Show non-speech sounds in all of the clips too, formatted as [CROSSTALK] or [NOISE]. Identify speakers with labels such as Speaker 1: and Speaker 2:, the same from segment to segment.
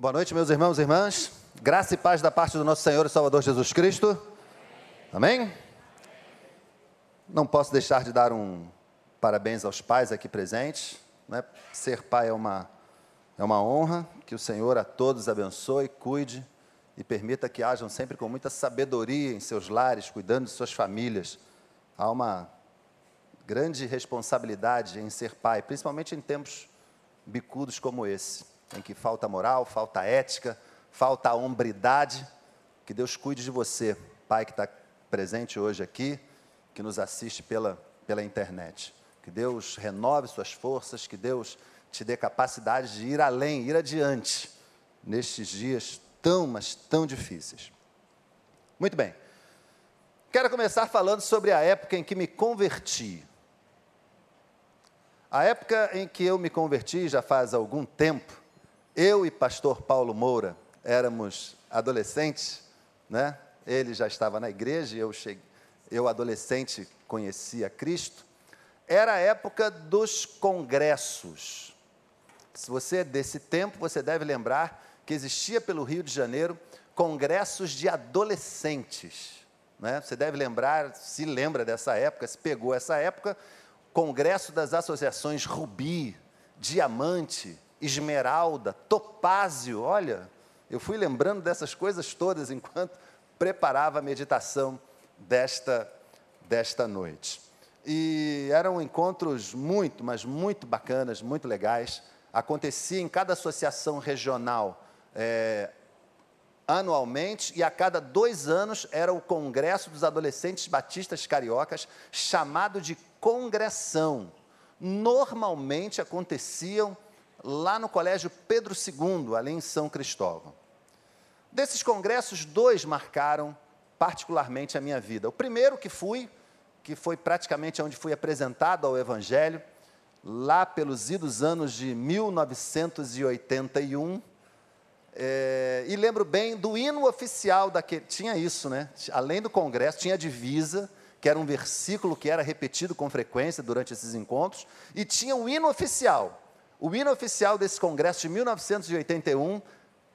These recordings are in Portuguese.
Speaker 1: Boa noite, meus irmãos e irmãs. Graça e paz da parte do nosso Senhor e Salvador Jesus Cristo. Amém? Não posso deixar de dar um parabéns aos pais aqui presentes. Né? Ser pai é uma, é uma honra. Que o Senhor a todos abençoe, cuide e permita que hajam sempre com muita sabedoria em seus lares, cuidando de suas famílias. Há uma grande responsabilidade em ser pai, principalmente em tempos bicudos como esse, em que falta moral, falta ética, falta hombridade. Que Deus cuide de você, pai que está presente hoje aqui, que nos assiste pela, pela internet. Que Deus renove suas forças, que Deus te dê capacidade de ir além, ir adiante, nestes dias tão, mas tão difíceis. Muito bem. Quero começar falando sobre a época em que me converti. A época em que eu me converti, já faz algum tempo, eu e pastor Paulo Moura éramos adolescentes, né? Ele já estava na igreja, eu cheguei, eu adolescente conhecia Cristo. Era a época dos congressos. Se você é desse tempo, você deve lembrar que existia pelo Rio de Janeiro congressos de adolescentes. Né? Você deve lembrar, se lembra dessa época, se pegou essa época, Congresso das Associações Rubi, Diamante, Esmeralda, Topázio. Olha, eu fui lembrando dessas coisas todas enquanto preparava a meditação desta, desta noite. E eram encontros muito, mas muito bacanas, muito legais. Acontecia em cada associação regional é, anualmente, e a cada dois anos era o Congresso dos Adolescentes Batistas Cariocas, chamado de congressão. Normalmente aconteciam lá no Colégio Pedro II, ali em São Cristóvão. Desses congressos, dois marcaram particularmente a minha vida. O primeiro que fui, que foi praticamente onde fui apresentado ao Evangelho, lá pelos idos anos de 1981, é, e lembro bem do hino oficial daquele. Tinha isso, né? Além do congresso, tinha a divisa, que era um versículo que era repetido com frequência durante esses encontros, e tinha o hino oficial. O hino oficial desse congresso de 1981,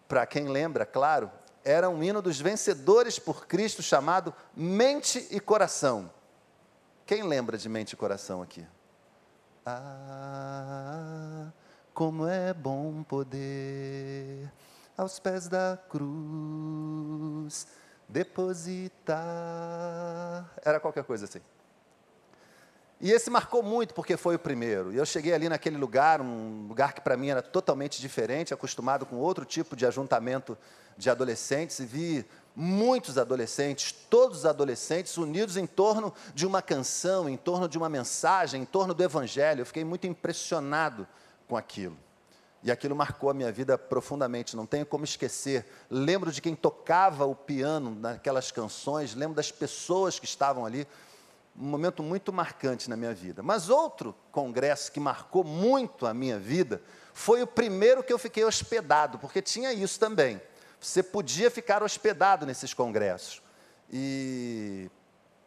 Speaker 1: para quem lembra, claro, era um hino dos vencedores por Cristo chamado Mente e Coração. Quem lembra de mente e coração aqui? Ah, como é bom poder aos pés da cruz depositar. Era qualquer coisa assim. E esse marcou muito porque foi o primeiro. E eu cheguei ali naquele lugar, um lugar que para mim era totalmente diferente, acostumado com outro tipo de ajuntamento de adolescentes, e vi muitos adolescentes, todos os adolescentes unidos em torno de uma canção, em torno de uma mensagem, em torno do evangelho. Eu fiquei muito impressionado com aquilo. E aquilo marcou a minha vida profundamente, não tenho como esquecer. Lembro de quem tocava o piano naquelas canções, lembro das pessoas que estavam ali. Um momento muito marcante na minha vida. Mas outro congresso que marcou muito a minha vida foi o primeiro que eu fiquei hospedado, porque tinha isso também. Você podia ficar hospedado nesses congressos. E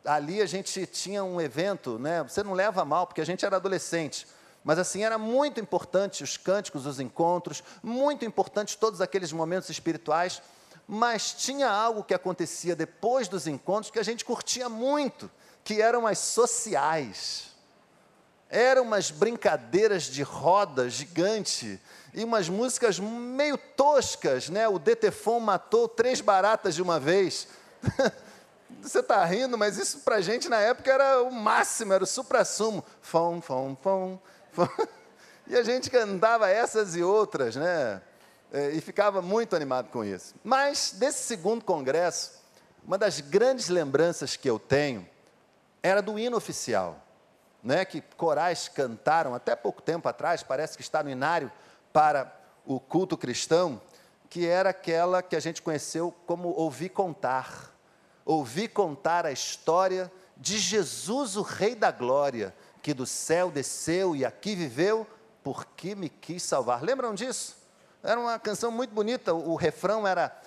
Speaker 1: ali a gente tinha um evento, né? Você não leva mal, porque a gente era adolescente mas assim, era muito importante os cânticos, os encontros, muito importante todos aqueles momentos espirituais, mas tinha algo que acontecia depois dos encontros que a gente curtia muito, que eram as sociais. Eram umas brincadeiras de roda gigante e umas músicas meio toscas, né? O Detefon matou três baratas de uma vez. [LAUGHS] Você está rindo, mas isso para a gente na época era o máximo, era o supra-sumo. Fom, fom, fom, [LAUGHS] e a gente cantava essas e outras, né? É, e ficava muito animado com isso. Mas, desse segundo congresso, uma das grandes lembranças que eu tenho era do hino oficial, né? que corais cantaram até pouco tempo atrás, parece que está no inário para o culto cristão, que era aquela que a gente conheceu como ouvir contar. Ouvir contar a história de Jesus, o Rei da Glória, que do céu desceu e aqui viveu, porque me quis salvar. Lembram disso? Era uma canção muito bonita, o, refrão era: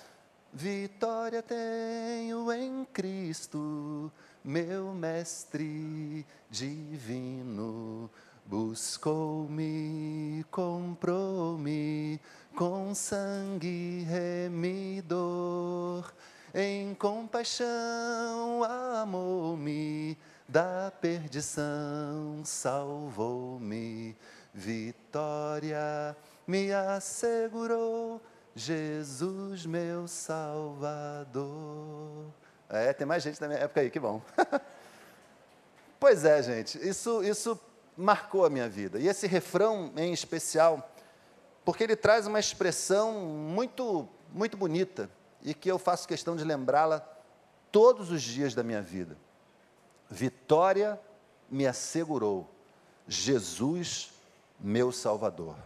Speaker 1: Vitória tenho em Cristo, meu mestre divino. buscou-me, comprou-me com sangue remidor. Em compaixão amou-me, da perdição salvou-me. Vitória me assegurou, Jesus meu Salvador. É, tem mais gente na minha época aí, que bom. [LAUGHS] pois é, gente, isso, isso marcou a minha vida. E esse refrão em especial, porque ele traz uma expressão muito, muito bonita e que eu faço questão de lembrá-la todos os dias da minha vida. Vitória me assegurou, Jesus, meu Salvador.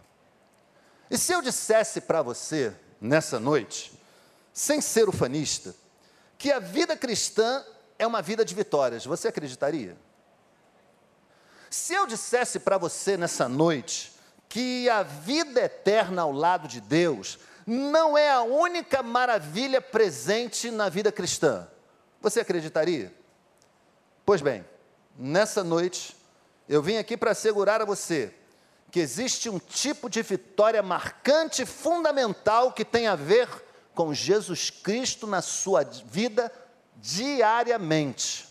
Speaker 1: E se eu dissesse para você, nessa noite, sem ser ufanista, que a vida cristã é uma vida de vitórias, você acreditaria? Se eu dissesse para você nessa noite que a vida eterna ao lado de Deus não é a única maravilha presente na vida cristã, você acreditaria? Pois bem, nessa noite eu vim aqui para assegurar a você que existe um tipo de vitória marcante, fundamental, que tem a ver com Jesus Cristo na sua vida diariamente.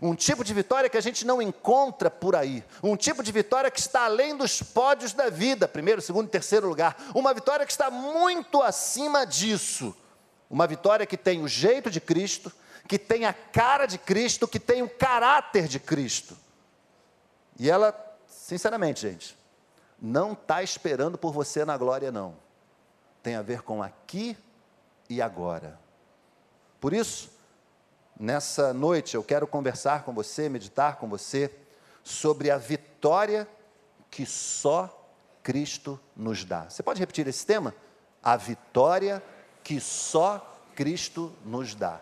Speaker 1: Um tipo de vitória que a gente não encontra por aí. Um tipo de vitória que está além dos pódios da vida, primeiro, segundo e terceiro lugar. Uma vitória que está muito acima disso. Uma vitória que tem o jeito de Cristo, que tem a cara de Cristo, que tem o caráter de Cristo. E ela, sinceramente, gente, não está esperando por você na glória, não. Tem a ver com aqui e agora. Por isso, Nessa noite eu quero conversar com você, meditar com você sobre a vitória que só Cristo nos dá. Você pode repetir esse tema? A vitória que só Cristo nos dá.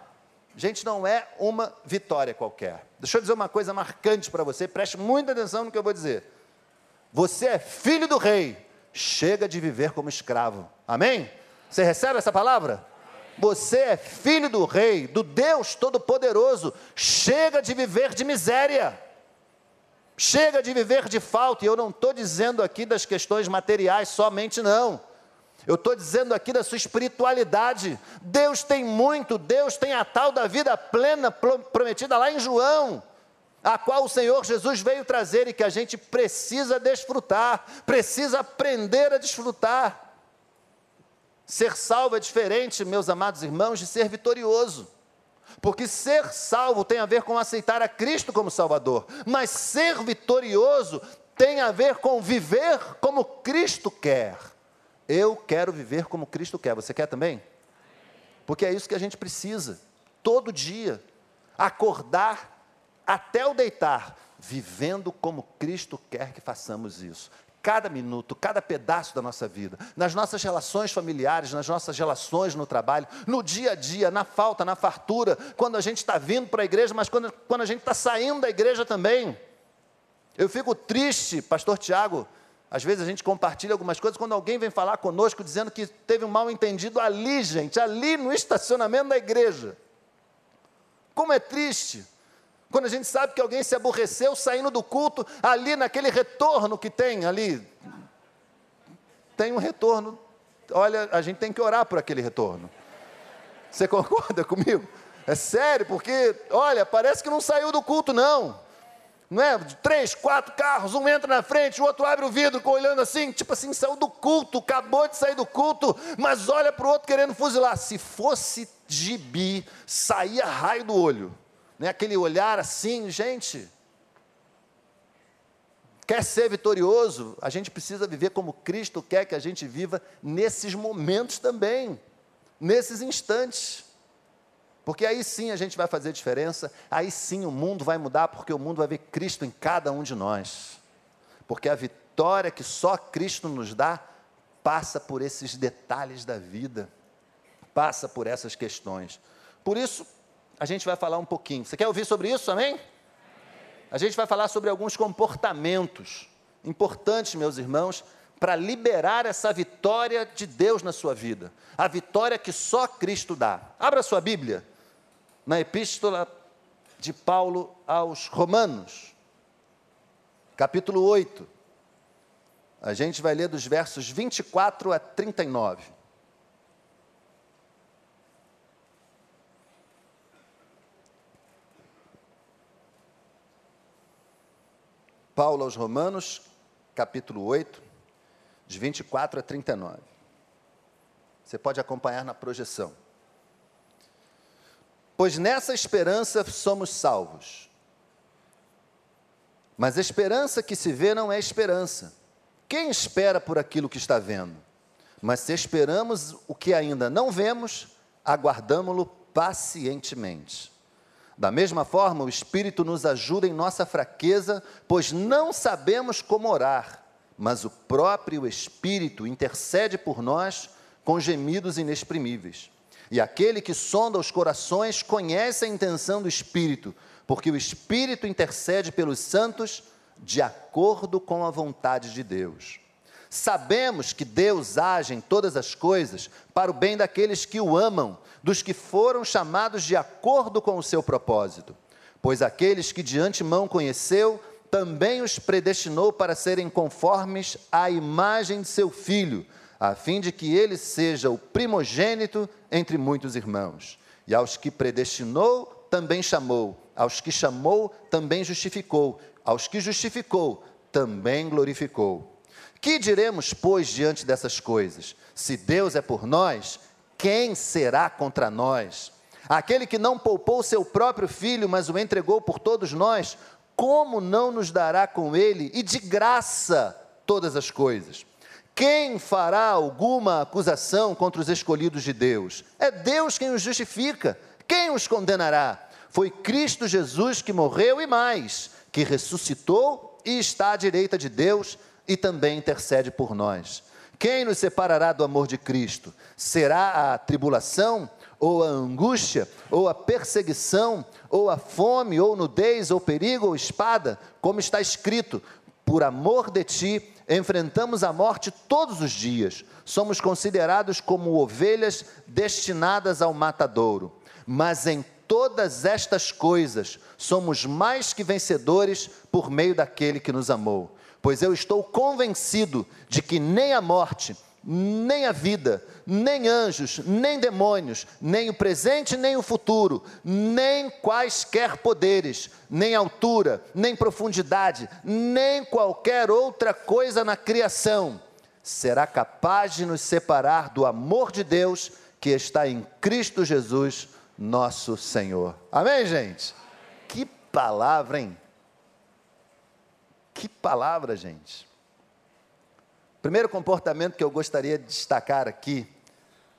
Speaker 1: Gente, não é uma vitória qualquer. Deixa eu dizer uma coisa marcante para você, preste muita atenção no que eu vou dizer. Você é filho do rei, chega de viver como escravo. Amém? Você recebe essa palavra? Você é filho do rei, do Deus Todo-Poderoso. Chega de viver de miséria. Chega de viver de falta. E eu não estou dizendo aqui das questões materiais somente, não. Eu estou dizendo aqui da sua espiritualidade. Deus tem muito, Deus tem a tal da vida plena prometida lá em João, a qual o Senhor Jesus veio trazer e que a gente precisa desfrutar, precisa aprender a desfrutar. Ser salvo é diferente, meus amados irmãos, de ser vitorioso. Porque ser salvo tem a ver com aceitar a Cristo como Salvador, mas ser vitorioso tem a ver com viver como Cristo quer. Eu quero viver como Cristo quer. Você quer também? Porque é isso que a gente precisa, todo dia, acordar até o deitar, vivendo como Cristo quer que façamos isso cada minuto, cada pedaço da nossa vida, nas nossas relações familiares, nas nossas relações no trabalho, no dia a dia, na falta, na fartura, quando a gente está vindo para a igreja, mas quando, quando a gente está saindo da igreja também. Eu fico triste, pastor Tiago, às vezes a gente compartilha algumas coisas quando alguém vem falar conosco dizendo que teve um mal entendido ali, gente, ali no estacionamento da igreja. Como é triste. Quando a gente sabe que alguém se aborreceu saindo do culto, ali naquele retorno que tem ali, tem um retorno. Olha, a gente tem que orar por aquele retorno. Você concorda [LAUGHS] comigo? É sério, porque, olha, parece que não saiu do culto, não. Não é? Três, quatro carros, um entra na frente, o outro abre o vidro, olhando assim, tipo assim, saiu do culto, acabou de sair do culto, mas olha para o outro querendo fuzilar. Se fosse gibi, saía raio do olho né? aquele olhar assim, gente. Quer ser vitorioso? A gente precisa viver como Cristo quer que a gente viva nesses momentos também, nesses instantes. Porque aí sim a gente vai fazer diferença, aí sim o mundo vai mudar, porque o mundo vai ver Cristo em cada um de nós. Porque a vitória que só Cristo nos dá passa por esses detalhes da vida, passa por essas questões. Por isso, a gente vai falar um pouquinho. Você quer ouvir sobre isso, amém? A gente vai falar sobre alguns comportamentos importantes, meus irmãos, para liberar essa vitória de Deus na sua vida. A vitória que só Cristo dá. Abra sua Bíblia na epístola de Paulo aos Romanos, capítulo 8. A gente vai ler dos versos 24 a 39. Paulo aos Romanos, capítulo 8, de 24 a 39. Você pode acompanhar na projeção. Pois nessa esperança somos salvos. Mas a esperança que se vê não é esperança. Quem espera por aquilo que está vendo? Mas se esperamos o que ainda não vemos, aguardamo-lo pacientemente. Da mesma forma, o Espírito nos ajuda em nossa fraqueza, pois não sabemos como orar, mas o próprio Espírito intercede por nós com gemidos inexprimíveis. E aquele que sonda os corações conhece a intenção do Espírito, porque o Espírito intercede pelos santos de acordo com a vontade de Deus. Sabemos que Deus age em todas as coisas para o bem daqueles que o amam, dos que foram chamados de acordo com o seu propósito. Pois aqueles que de antemão conheceu, também os predestinou para serem conformes à imagem de seu filho, a fim de que ele seja o primogênito entre muitos irmãos. E aos que predestinou, também chamou, aos que chamou, também justificou, aos que justificou, também glorificou. Que diremos, pois, diante dessas coisas? Se Deus é por nós, quem será contra nós? Aquele que não poupou seu próprio filho, mas o entregou por todos nós, como não nos dará com ele e de graça todas as coisas? Quem fará alguma acusação contra os escolhidos de Deus? É Deus quem os justifica. Quem os condenará? Foi Cristo Jesus que morreu e mais, que ressuscitou e está à direita de Deus e também intercede por nós. Quem nos separará do amor de Cristo? Será a tribulação, ou a angústia, ou a perseguição, ou a fome, ou nudez, ou perigo, ou espada? Como está escrito: por amor de ti, enfrentamos a morte todos os dias. Somos considerados como ovelhas destinadas ao matadouro. Mas em todas estas coisas somos mais que vencedores por meio daquele que nos amou pois eu estou convencido de que nem a morte, nem a vida, nem anjos, nem demônios, nem o presente, nem o futuro, nem quaisquer poderes, nem altura, nem profundidade, nem qualquer outra coisa na criação será capaz de nos separar do amor de Deus que está em Cristo Jesus, nosso Senhor. Amém, gente? Que palavra, hein? Que palavra, gente. Primeiro comportamento que eu gostaria de destacar aqui,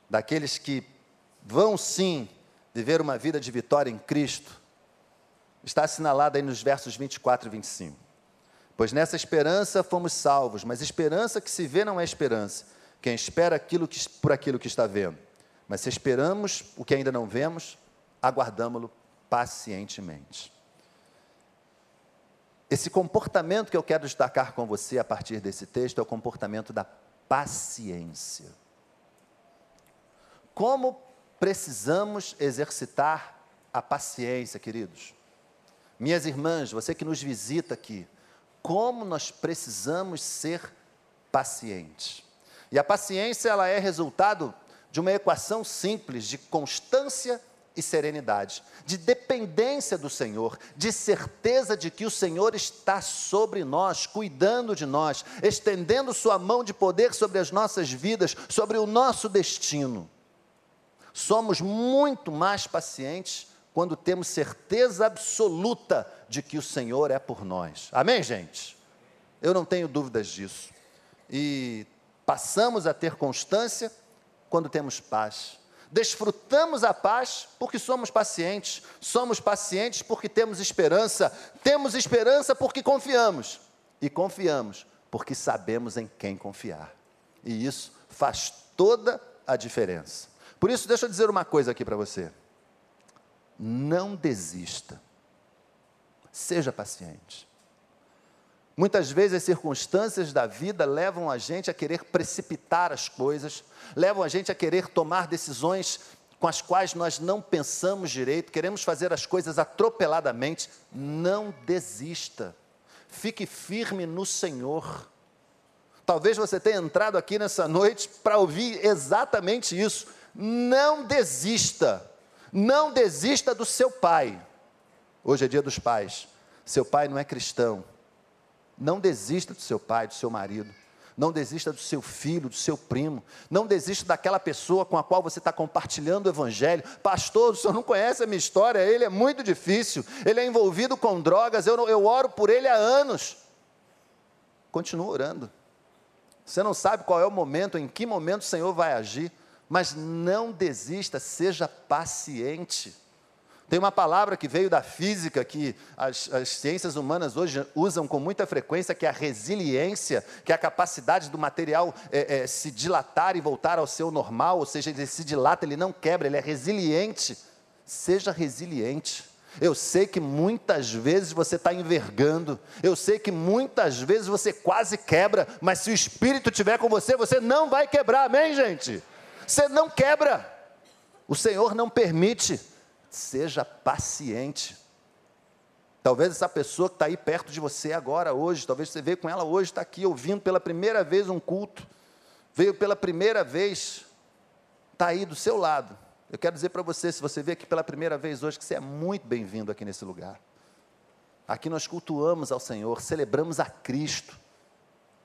Speaker 1: daqueles que vão sim viver uma vida de vitória em Cristo, está assinalado aí nos versos 24 e 25. Pois nessa esperança fomos salvos, mas esperança que se vê não é esperança. Quem espera aquilo que, por aquilo que está vendo. Mas se esperamos o que ainda não vemos, aguardamos-lo pacientemente. Esse comportamento que eu quero destacar com você a partir desse texto é o comportamento da paciência. Como precisamos exercitar a paciência, queridos? Minhas irmãs, você que nos visita aqui, como nós precisamos ser pacientes. E a paciência ela é resultado de uma equação simples de constância e serenidade, de dependência do Senhor, de certeza de que o Senhor está sobre nós, cuidando de nós, estendendo Sua mão de poder sobre as nossas vidas, sobre o nosso destino. Somos muito mais pacientes quando temos certeza absoluta de que o Senhor é por nós. Amém, gente? Eu não tenho dúvidas disso. E passamos a ter constância quando temos paz Desfrutamos a paz porque somos pacientes, somos pacientes porque temos esperança, temos esperança porque confiamos, e confiamos porque sabemos em quem confiar. E isso faz toda a diferença. Por isso, deixa eu dizer uma coisa aqui para você. Não desista. Seja paciente. Muitas vezes as circunstâncias da vida levam a gente a querer precipitar as coisas, levam a gente a querer tomar decisões com as quais nós não pensamos direito, queremos fazer as coisas atropeladamente. Não desista. Fique firme no Senhor. Talvez você tenha entrado aqui nessa noite para ouvir exatamente isso. Não desista, não desista do seu pai. Hoje é dia dos pais. Seu pai não é cristão. Não desista do seu pai, do seu marido. Não desista do seu filho, do seu primo. Não desista daquela pessoa com a qual você está compartilhando o Evangelho. Pastor, o senhor não conhece a minha história, ele é muito difícil. Ele é envolvido com drogas, eu, eu oro por ele há anos. Continua orando. Você não sabe qual é o momento, em que momento o Senhor vai agir, mas não desista, seja paciente. Tem uma palavra que veio da física que as, as, ciências humanas hoje usam com muita frequência, que é a resiliência, que é a capacidade do material é, é, se dilatar e voltar ao seu normal, ou seja, ele se dilata, ele não quebra, ele é resiliente. Seja resiliente. Eu sei que muitas vezes você está envergando, eu sei que muitas vezes você quase quebra, mas se o Espírito estiver com você, você não vai quebrar, amém, gente? Você não quebra, o Senhor não permite, seja paciente. Talvez essa pessoa que está aí perto de você agora, hoje, talvez você veio com ela hoje, está aqui ouvindo pela primeira vez um culto, veio pela primeira vez, está aí do seu lado, eu quero dizer para você, se você veio aqui pela primeira vez hoje, que você é muito bem-vindo aqui nesse lugar. Aqui nós cultuamos ao Senhor, celebramos a Cristo.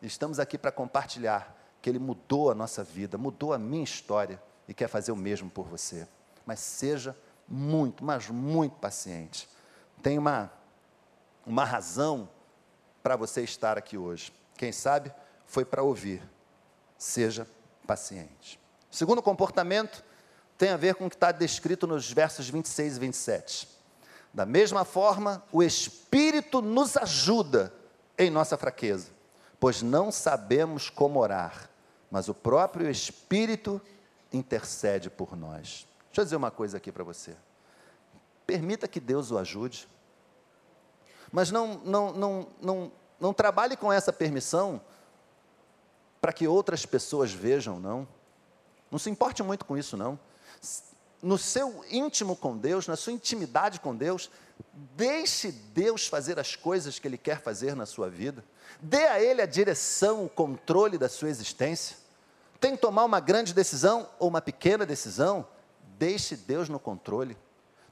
Speaker 1: Estamos aqui para compartilhar que Ele mudou a nossa vida, mudou a minha história e quer fazer o mesmo por você. Mas seja muito, mas muito paciente. Tem uma, uma razão para você estar aqui hoje. Quem sabe foi para ouvir. Seja paciente. Segundo comportamento tem a ver com o que está descrito nos versos 26 e 27. Da mesma forma, o Espírito nos ajuda em nossa fraqueza, pois não sabemos como orar, mas o próprio Espírito intercede por nós. Deixa eu dizer uma coisa aqui para você. Permita que Deus o ajude, mas não, não, não, não, não trabalhe com essa permissão para que outras pessoas vejam, não. Não se importe muito com isso, não no seu íntimo com Deus, na sua intimidade com Deus, deixe Deus fazer as coisas que Ele quer fazer na sua vida, dê a Ele a direção, o controle da sua existência. Tem que tomar uma grande decisão ou uma pequena decisão, deixe Deus no controle.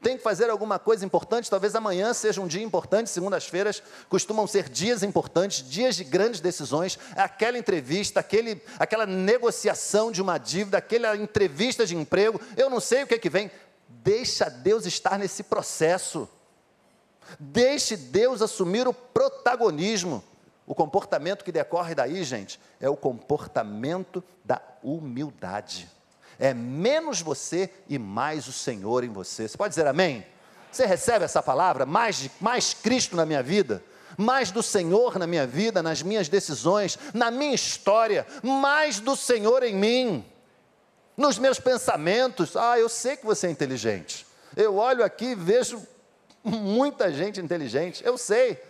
Speaker 1: Tem que fazer alguma coisa importante, talvez amanhã seja um dia importante, segundas-feiras costumam ser dias importantes, dias de grandes decisões, aquela entrevista, aquele, aquela negociação de uma dívida, aquela entrevista de emprego, eu não sei o que é que vem. Deixa Deus estar nesse processo. Deixe Deus assumir o protagonismo. O comportamento que decorre daí, gente, é o comportamento da humildade. É menos você e mais o Senhor em você. Você pode dizer amém? Você recebe essa palavra? Mais, mais Cristo na minha vida? mais do Senhor na minha vida, nas minhas decisões, na minha história, mais do Senhor em mim, nos meus pensamentos. Ah, eu sei que você é inteligente. Eu olho aqui e vejo muita gente inteligente, eu sei.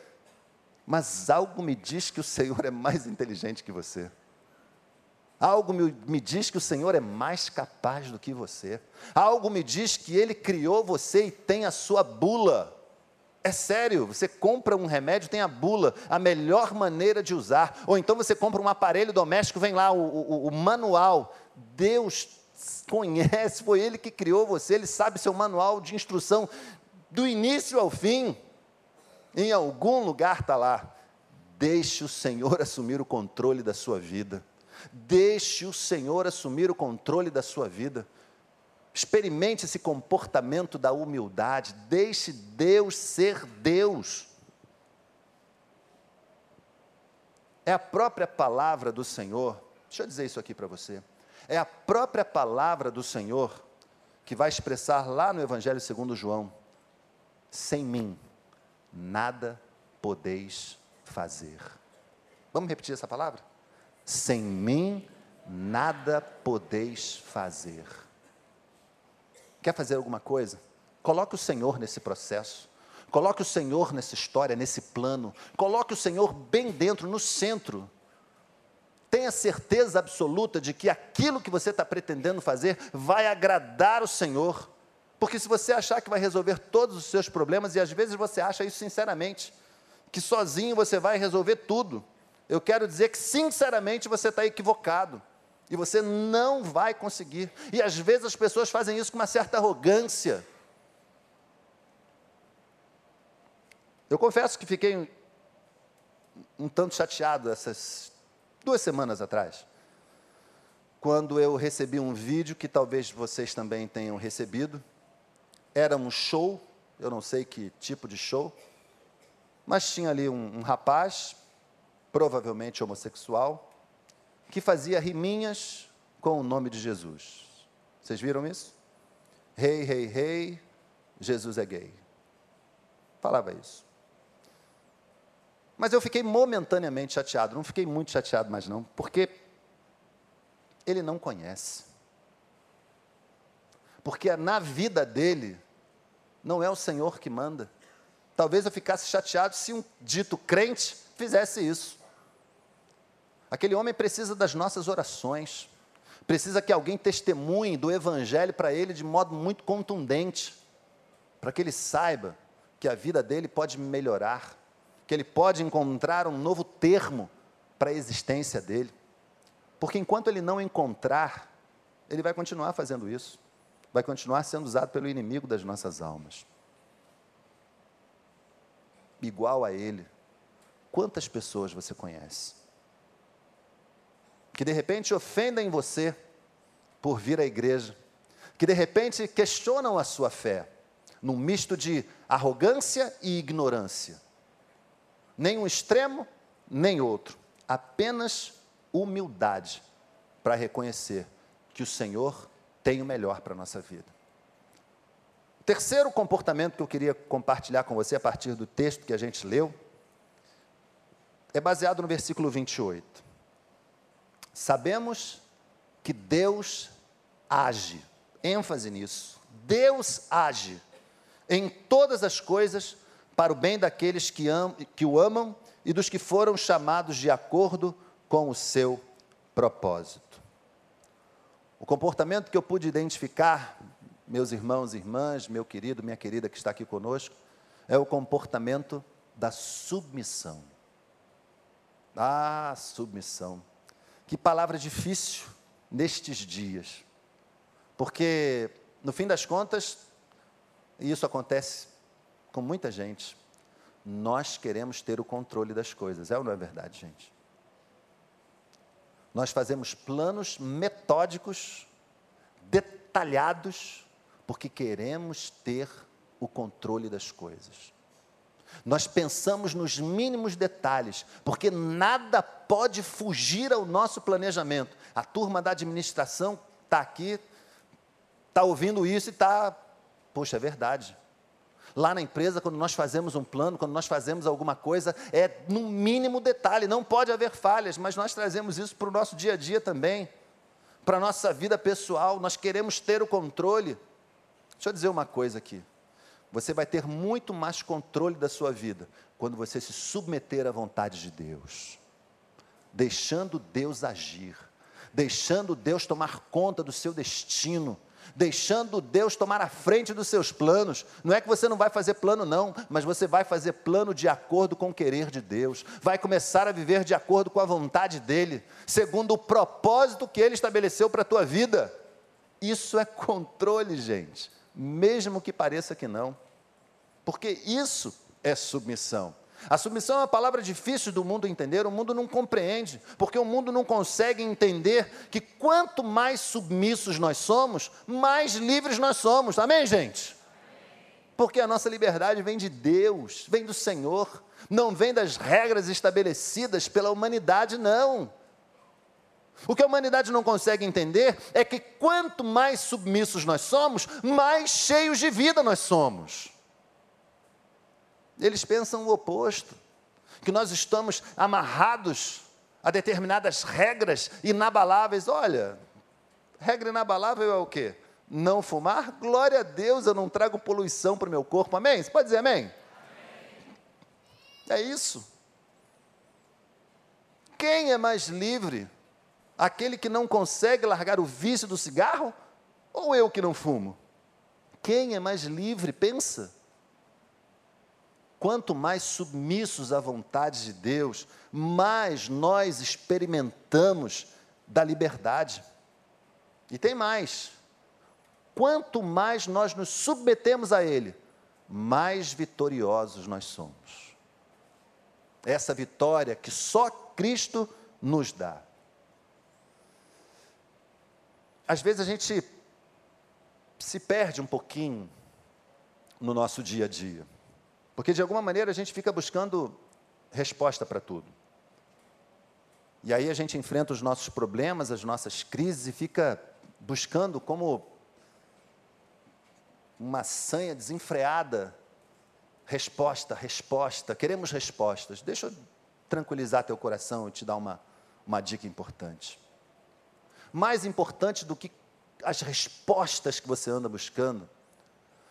Speaker 1: Mas algo me diz que o Senhor é mais inteligente que você. Algo me, me, diz que o Senhor é mais capaz do que você. Algo me diz que Ele criou você e tem a sua bula. É sério, você compra um remédio, tem a bula, a melhor maneira de usar. Ou então você compra um aparelho doméstico, vem lá o, o, o manual. Deus conhece, foi Ele que criou você, Ele sabe seu manual de instrução do início ao fim. Em algum lugar está lá. Deixe o Senhor assumir o controle da sua vida. Deixe o Senhor assumir o controle da sua vida. Experimente esse comportamento da humildade. Deixe Deus ser Deus. É a própria palavra do Senhor. Deixa eu dizer isso aqui para você. É a própria palavra do Senhor que vai expressar lá no Evangelho segundo João: sem mim nada podeis fazer. Vamos repetir essa palavra? Sem mim nada podeis fazer. Quer fazer alguma coisa? Coloque o Senhor nesse processo. Coloque o Senhor nessa história, nesse plano. Coloque o Senhor bem dentro, no centro. Tenha certeza absoluta de que aquilo que você está pretendendo fazer vai agradar o Senhor. Porque se você achar que vai resolver todos os seus problemas, e às vezes você acha isso sinceramente, que sozinho você vai resolver tudo, eu quero dizer que, sinceramente, você está equivocado. E você não vai conseguir. E às vezes as pessoas fazem isso com uma certa arrogância. Eu confesso que fiquei um, um tanto chateado essas duas semanas atrás, quando eu recebi um vídeo que talvez vocês também tenham recebido. Era um show, eu não sei que tipo de show, mas tinha ali um, um rapaz, provavelmente homossexual, que fazia riminhas com o nome de Jesus. Vocês viram isso? Rei, rei, rei, Jesus é gay. Falava isso. Mas eu fiquei momentaneamente chateado, não fiquei muito chateado mais não, porque ele não conhece. Porque na vida dele, não é o Senhor que manda. Talvez eu ficasse chateado se um dito crente fizesse isso. Aquele homem precisa das nossas orações, precisa que alguém testemunhe do Evangelho para ele de modo muito contundente, para que ele saiba que a vida dele pode melhorar, que ele pode encontrar um novo termo para a existência dele. Porque enquanto ele não encontrar, ele vai continuar fazendo isso, vai continuar sendo usado pelo inimigo das nossas almas. Igual a ele, quantas pessoas você conhece? Que de repente ofendem você por vir à igreja, que de repente questionam a sua fé, num misto de arrogância e ignorância nem um extremo, nem outro. Apenas humildade para reconhecer que o Senhor tem o melhor para a nossa vida. Terceiro comportamento que eu queria compartilhar com você a partir do texto que a gente leu é baseado no versículo 28. Sabemos que Deus age, ênfase nisso. Deus age em todas as coisas para o bem daqueles que, am, que o amam e dos que foram chamados de acordo com o seu propósito. O comportamento que eu pude identificar, meus irmãos e irmãs, meu querido, minha querida que está aqui conosco, é o comportamento da submissão. Ah, submissão. Que palavra difícil nestes dias. Porque, no fim das contas, e isso acontece com muita gente, nós queremos ter o controle das coisas. É ou não é verdade, gente? Nós fazemos planos metódicos, detalhados, porque queremos ter o controle das coisas. Nós pensamos nos mínimos detalhes, porque nada pode fugir ao nosso planejamento. A turma da administração está aqui, está ouvindo isso e está, poxa, é verdade. Lá na empresa, quando nós fazemos um plano, quando nós fazemos alguma coisa, é no mínimo detalhe, não pode haver falhas, mas nós trazemos isso para o nosso dia a dia também, para a nossa vida pessoal, nós queremos ter o controle. Deixa eu dizer uma coisa aqui. Você vai ter muito mais controle da sua vida quando você se submeter à vontade de Deus, deixando Deus agir, deixando Deus tomar conta do seu destino. Deixando Deus tomar a frente dos seus planos. Não é que você não vai fazer plano, não, mas você vai fazer plano de acordo com o querer de Deus, vai começar a viver de acordo com a vontade dEle, segundo o propósito que Ele estabeleceu para a tua vida. Isso é controle, gente, mesmo que pareça que não, porque isso é submissão. A submissão é uma palavra difícil do mundo entender, o mundo não compreende, porque o mundo não consegue entender que quanto mais submissos nós somos, mais livres nós somos. Amém, gente? Porque a nossa liberdade vem de Deus, vem do Senhor, não vem das regras estabelecidas pela humanidade, não. O que a humanidade não consegue entender é que quanto mais submissos nós somos, mais cheios de vida nós somos. Eles pensam o oposto, que nós estamos amarrados a determinadas regras inabaláveis. Olha, regra inabalável é o quê? Não fumar? Glória a Deus, eu não trago poluição para o meu corpo. Amém? Você pode dizer amém? amém? É isso. Quem é mais livre? Aquele que não consegue largar o vício do cigarro? Ou eu que não fumo? Quem é mais livre? Pensa. quanto mais submissos à vontade de Deus, mais nós experimentamos da liberdade. E tem mais. Quanto mais nós nos submetemos a Ele, mais vitoriosos nós somos. Essa vitória que só Cristo nos dá. Às vezes a gente se perde um pouquinho no nosso dia a dia, porque de alguma maneira a gente fica buscando resposta para tudo. E aí a gente enfrenta os nossos problemas, as nossas crises e fica buscando como uma sanha desenfreada resposta, resposta, queremos respostas. Deixa eu tranquilizar teu coração e te dar uma, uma dica importante. Mais importante do que as respostas que você anda buscando,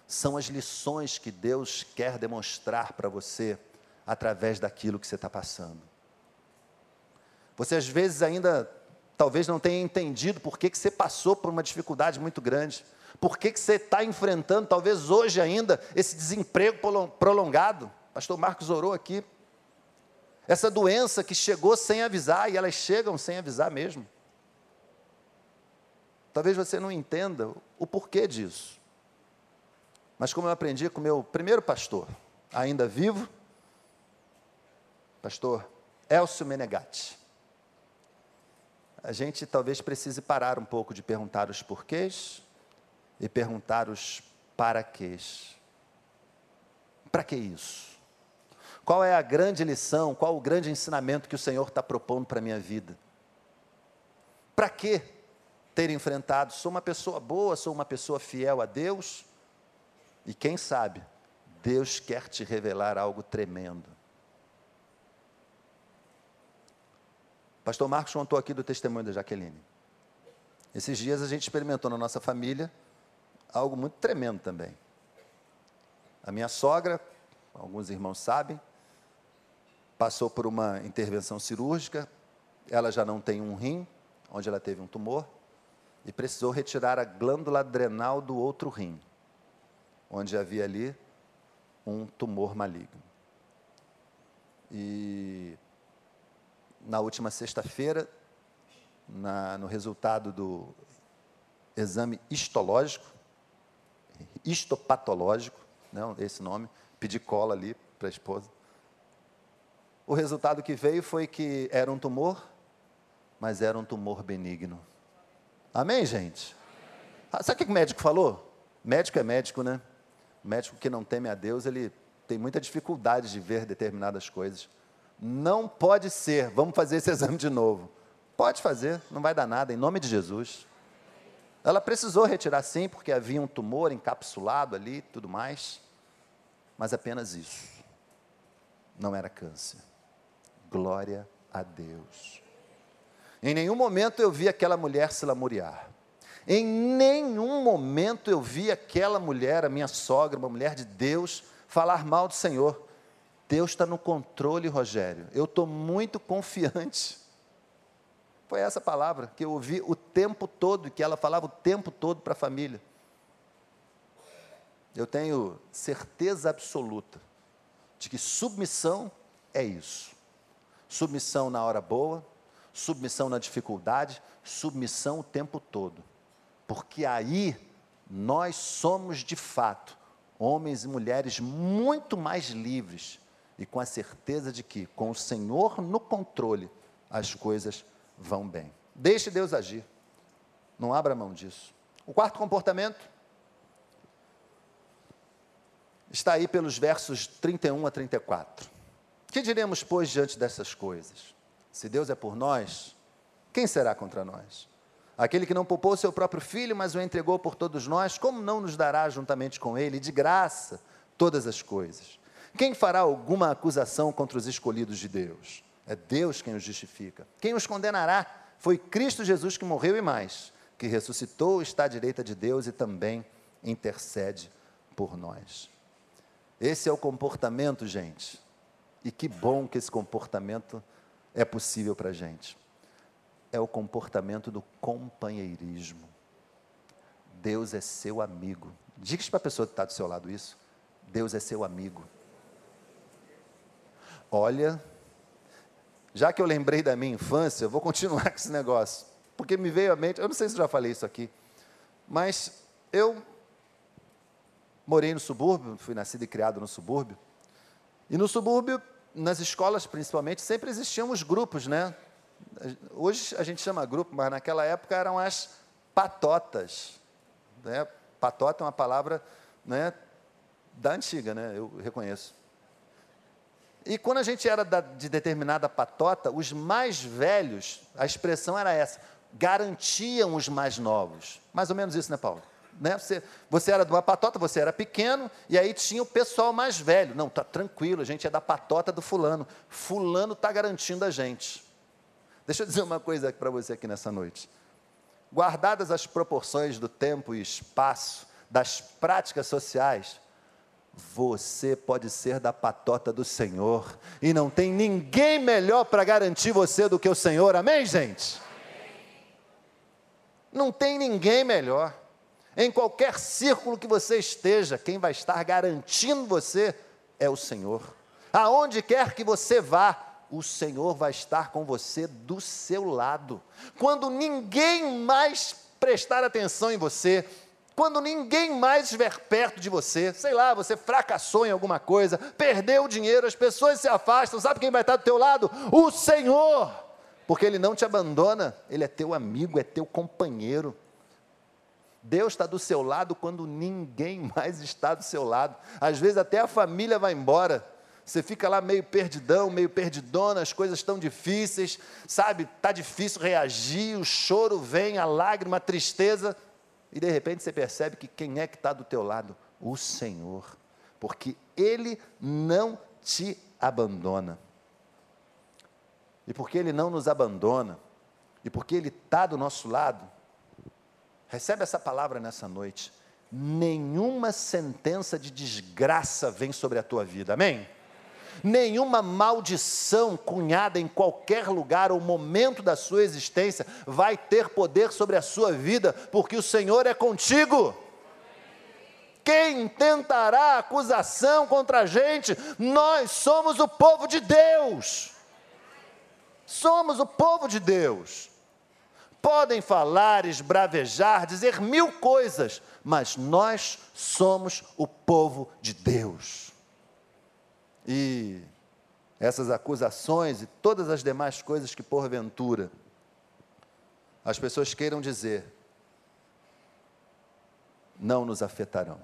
Speaker 1: são as lições que Deus quer demonstrar para você através daquilo que você está passando. Você às vezes ainda talvez não tenha entendido por que, que você passou por uma dificuldade muito grande. Por que, que você está enfrentando, talvez hoje ainda, esse desemprego prolongado? Pastor Marcos orou aqui. Essa doença que chegou sem avisar, e elas chegam sem avisar mesmo. Talvez você não entenda o porquê disso. Mas como eu aprendi com o meu primeiro pastor, ainda vivo, pastor Elcio Menegatti. A gente talvez precise parar um pouco de perguntar os porquês e perguntar os para quês. Para que isso? Qual é a grande lição, qual o grande ensinamento que o Senhor está propondo para a minha vida? Para que ter enfrentado? Sou uma pessoa boa, sou uma pessoa fiel a Deus? E quem sabe, Deus quer te revelar algo tremendo. Pastor Marcos contou aqui do testemunho da Jaqueline. Esses dias a gente experimentou na nossa família algo muito tremendo também. A minha sogra, alguns irmãos sabem, passou por uma intervenção cirúrgica, ela já não tem um rim, onde ela teve um tumor, e precisou retirar a glândula adrenal do outro rim, onde havia ali um tumor maligno. E na última sexta-feira, no resultado do exame histológico, histopatológico, não, esse nome, pedi cola ali para a esposa. O resultado que veio foi que era um tumor, mas era um tumor benigno. Amém, gente? Ah, sabe o que o médico falou? Médico é médico, né? médico que não teme a Deus, ele tem muita dificuldade de ver determinadas coisas. Não pode ser, vamos fazer esse [LAUGHS] exame de novo. Pode fazer, não vai dar nada, em nome de Jesus. Ela precisou retirar sim, porque havia um tumor encapsulado ali tudo mais, mas apenas isso. Não era câncer. Glória a Deus. Em nenhum momento eu vi aquela mulher se lamuriar. Em nenhum momento eu vi aquela mulher, a minha sogra, uma mulher de Deus, falar mal do Senhor. Deus está no controle, Rogério. Eu estou muito confiante. Foi essa palavra que eu ouvi o tempo todo, que ela falava o tempo todo para a família. Eu tenho certeza absoluta de que submissão é isso. Submissão na hora boa, submissão na dificuldade, submissão o tempo todo. Porque aí nós somos de fato homens e mulheres muito mais livres e com a certeza de que, com o Senhor no controle, as coisas vão bem. Deixe Deus agir. Não abra mão disso. O quarto comportamento está aí pelos versos 31 a 34. Que diremos, pois, diante dessas coisas? Se Deus é por nós, quem será contra nós? Aquele que não poupou seu próprio filho, mas o entregou por todos nós, como não nos dará juntamente com ele, de graça, todas as coisas? Quem fará alguma acusação contra os escolhidos de Deus? É Deus quem os justifica. Quem os condenará? Foi Cristo Jesus que morreu e mais, que ressuscitou, está à direita de Deus e também intercede por nós. Esse é o comportamento, gente. E que bom que esse comportamento é possível para a gente. É o comportamento do companheirismo. Deus é seu amigo. Diga para a pessoa que está do seu lado isso. Deus é seu amigo. Olha, já que eu lembrei da minha infância, eu vou continuar [LAUGHS] com esse negócio. Porque me veio à mente, eu não sei se eu já falei isso aqui, mas eu morei no subúrbio, fui nascido e criado no subúrbio. E no subúrbio, nas escolas principalmente, sempre existiam os grupos, né? Hoje a gente chama grupo, mas naquela época eram as patotas. Né? Patota é uma palavra né, da antiga, né? eu reconheço. E quando a gente era da, de determinada patota, os mais velhos, a expressão era essa, garantiam os mais novos. Mais ou menos isso, né, Paulo? Né? Você, você era de uma patota, você era pequeno, e aí tinha o pessoal mais velho. Não, tá tranquilo, a gente é da patota do fulano. Fulano está garantindo a gente. Deixa eu dizer uma coisa para você aqui nessa noite. Guardadas as proporções do tempo e espaço, das práticas sociais, você pode ser da patota do Senhor, e não tem ninguém melhor para garantir você do que o Senhor, amém, gente? Não tem ninguém melhor. Em qualquer círculo que você esteja, quem vai estar garantindo você é o Senhor. Aonde quer que você vá, o Senhor vai estar com você do seu lado. Quando ninguém mais prestar atenção em você, quando ninguém mais estiver perto de você, sei lá, você fracassou em alguma coisa, perdeu o dinheiro, as pessoas se afastam, sabe quem vai estar do teu lado? O Senhor. Porque ele não te abandona, ele é teu amigo, é teu companheiro. Deus está do seu lado quando ninguém [LAUGHS] mais está do seu lado. Às vezes até a família vai embora. Você fica lá meio perdidão, meio perdidona, as coisas estão difíceis, sabe? Está difícil reagir, o choro vem, a lágrima, a tristeza. E de repente você percebe que quem é que está do teu lado? O Senhor. Porque Ele não te abandona. E porque Ele não nos abandona, e porque Ele está do nosso lado, recebe essa palavra nessa noite. Nenhuma sentença de desgraça vem sobre a tua vida, amém? nenhuma maldição cunhada em qualquer lugar ou momento da sua existência vai ter poder sobre a sua vida, porque o Senhor é contigo. Quem tentará acusação contra a gente? Nós somos o povo de Deus. Somos o povo de Deus. Podem falar, esbravejar, dizer mil coisas, mas nós somos o povo de Deus e essas acusações e todas as demais coisas que porventura as pessoas queiram dizer, não nos afetarão.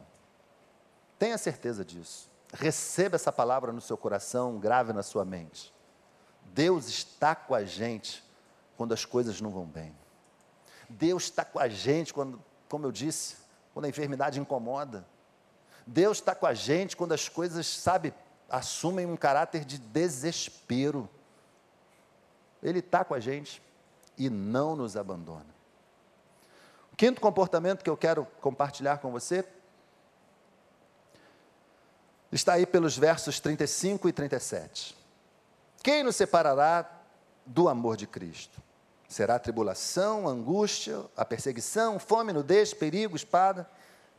Speaker 1: Tenha certeza disso. Receba essa palavra no seu coração, grave na sua mente. Deus está com a gente quando as coisas não vão bem. Deus está com a gente quando, como eu disse, quando a enfermidade incomoda. Deus está com a gente quando as coisas, sabe, assumem um caráter de desespero. Ele está com a gente e não nos abandona. O quinto comportamento que eu quero compartilhar com você está aí pelos versos 35 e 37. Quem nos separará do amor de Cristo? Será tribulação, angústia, a perseguição, fome, nudez, perigo, espada?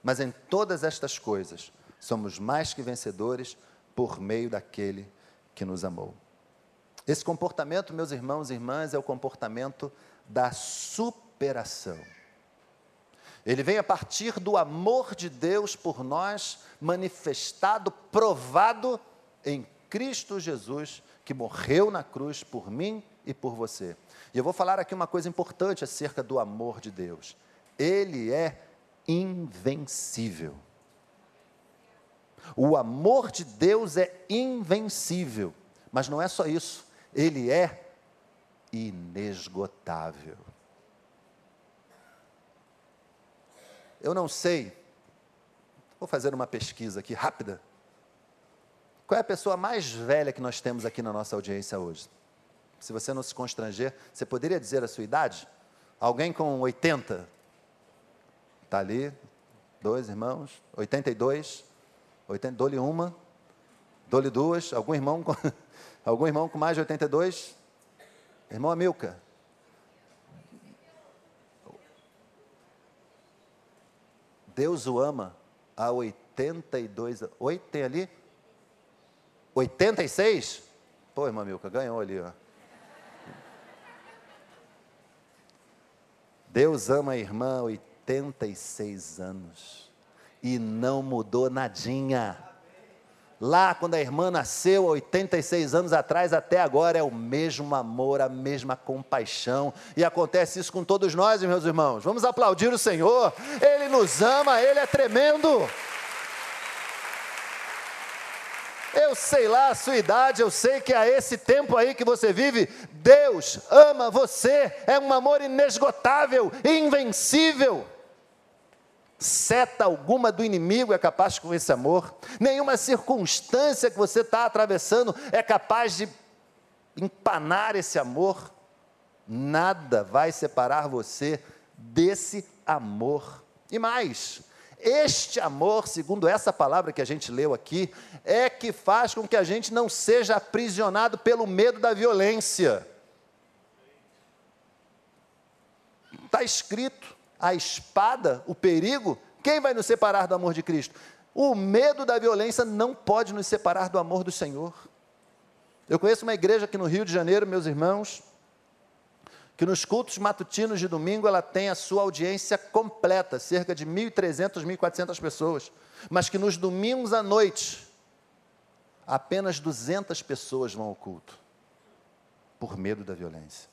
Speaker 1: Mas em todas estas coisas somos mais que vencedores por meio daquele que nos amou. Esse comportamento, meus irmãos e irmãs, é o comportamento da superação. Ele vem a partir do amor de Deus por nós, manifestado, provado em Cristo Jesus, que morreu na cruz por mim e por você. E eu vou falar aqui uma coisa importante acerca do amor de Deus. Ele é invencível. O amor de Deus é invencível, mas não é só isso, ele é inesgotável. Eu não sei, vou fazer uma pesquisa aqui rápida. Qual é a pessoa mais velha que nós temos aqui na nossa audiência hoje? Se você não se constranger, você poderia dizer a sua idade? Alguém com 80? Está ali, dois irmãos, 82. 80, dou-lhe uma, dou-lhe duas. Algum irmão, com, [LAUGHS] algum irmão com mais de 82? Irmão Amilca. Deus o ama a 82. Oi, tem ali? 86? Pô, irmã Milka, ganhou ali, ó. Deus ama a irmã 86 anos e não mudou nadinha. Lá, quando a irmã nasceu, 86 anos atrás, até agora, é o mesmo amor, a mesma compaixão. E acontece isso com todos nós, meus irmãos. Vamos aplaudir o Senhor. Ele nos ama, Ele é tremendo. Eu sei lá a sua idade, eu sei que a esse tempo aí que você vive, Deus ama você, é um amor inesgotável, invencível. Seta alguma do inimigo é capaz com esse amor, nenhuma circunstância que você está atravessando é capaz de empanar esse amor, nada vai separar você desse amor. E mais, este amor, segundo essa palavra que a gente leu aqui, é que faz com que a gente não seja aprisionado pelo medo da violência. Está escrito: a espada, o perigo, quem vai nos separar do amor de Cristo? O medo da violência não pode nos separar do amor do Senhor. Eu conheço uma igreja aqui no Rio de Janeiro, meus irmãos, que nos cultos matutinos de domingo ela tem a sua audiência completa, cerca de 1.300, 1.400 pessoas, mas que nos domingos à noite apenas 200 pessoas vão ao culto, por medo da violência.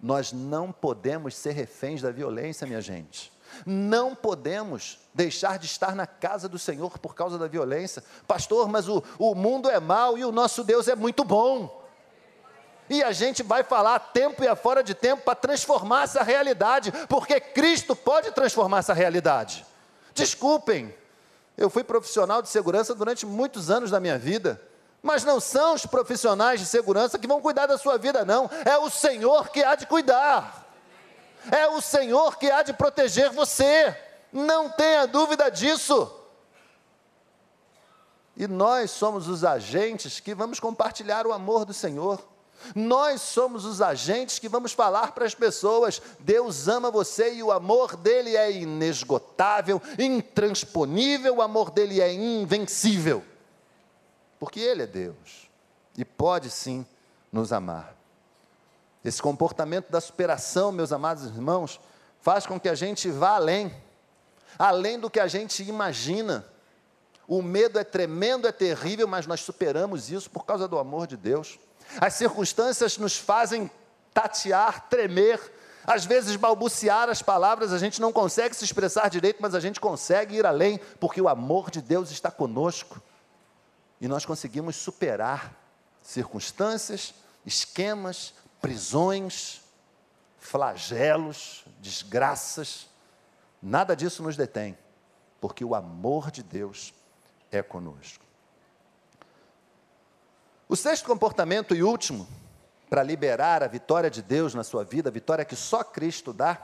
Speaker 1: Nós não podemos ser reféns da violência, minha gente. Não podemos deixar de estar na casa do Senhor por causa da violência. Pastor, mas o, o mundo é mau e o nosso Deus é muito bom. E a gente vai falar a tempo e a fora de tempo para transformar essa realidade, porque Cristo pode transformar essa realidade. Desculpem, eu fui profissional de segurança durante muitos anos da minha vida, mas não são os profissionais de segurança que vão cuidar da sua vida, não, é o Senhor que há de cuidar, é o Senhor que há de proteger você, não tenha dúvida disso. E nós somos os agentes que vamos compartilhar o amor do Senhor. Nós somos os agentes que vamos falar para as pessoas: Deus ama você e o amor dele é inesgotável, intransponível, o amor dele é invencível. Porque ele é Deus e pode sim nos amar. Esse comportamento da superação, meus amados irmãos, faz com que a gente vá além, além do que a gente imagina. O medo é tremendo, é terrível, mas nós superamos isso por causa do amor de Deus. As circunstâncias nos fazem tatear, tremer, às vezes balbuciar as palavras, a gente não consegue se expressar direito, mas a gente consegue ir além, porque o amor de Deus está conosco. E nós conseguimos superar circunstâncias, esquemas, prisões, flagelos, desgraças. Nada disso nos detém, porque o amor de Deus é conosco. O sexto comportamento e último, para liberar a vitória de Deus na sua vida, a vitória que só Cristo dá,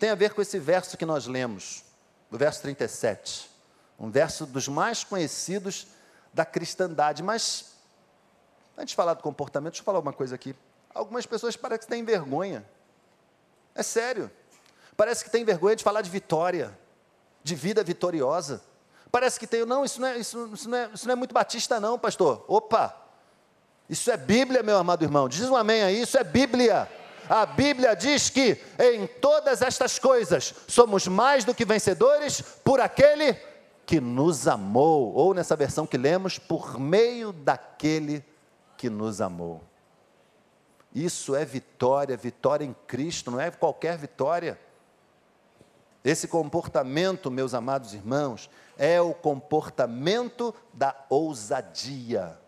Speaker 1: tem a ver com esse verso que nós lemos, o verso 37. Um verso dos mais conhecidos da cristandade. Mas, antes de falar do comportamento, deixa eu falar uma coisa aqui. Algumas pessoas parecem que têm vergonha. É sério. Parece que tem vergonha de falar de vitória, de vida vitoriosa. Parece que tem, não, isso não é, isso, não é, isso não é muito batista, não, pastor. Opa! Isso é Bíblia, meu amado irmão. Diz um amém aí, isso é Bíblia. A Bíblia diz que em todas estas coisas somos mais do que vencedores por aquele que nos amou, ou nessa versão que lemos, por meio daquele que nos amou. Isso é vitória, vitória em Cristo, não é qualquer vitória. Esse comportamento, meus amados irmãos, é o comportamento da ousadia.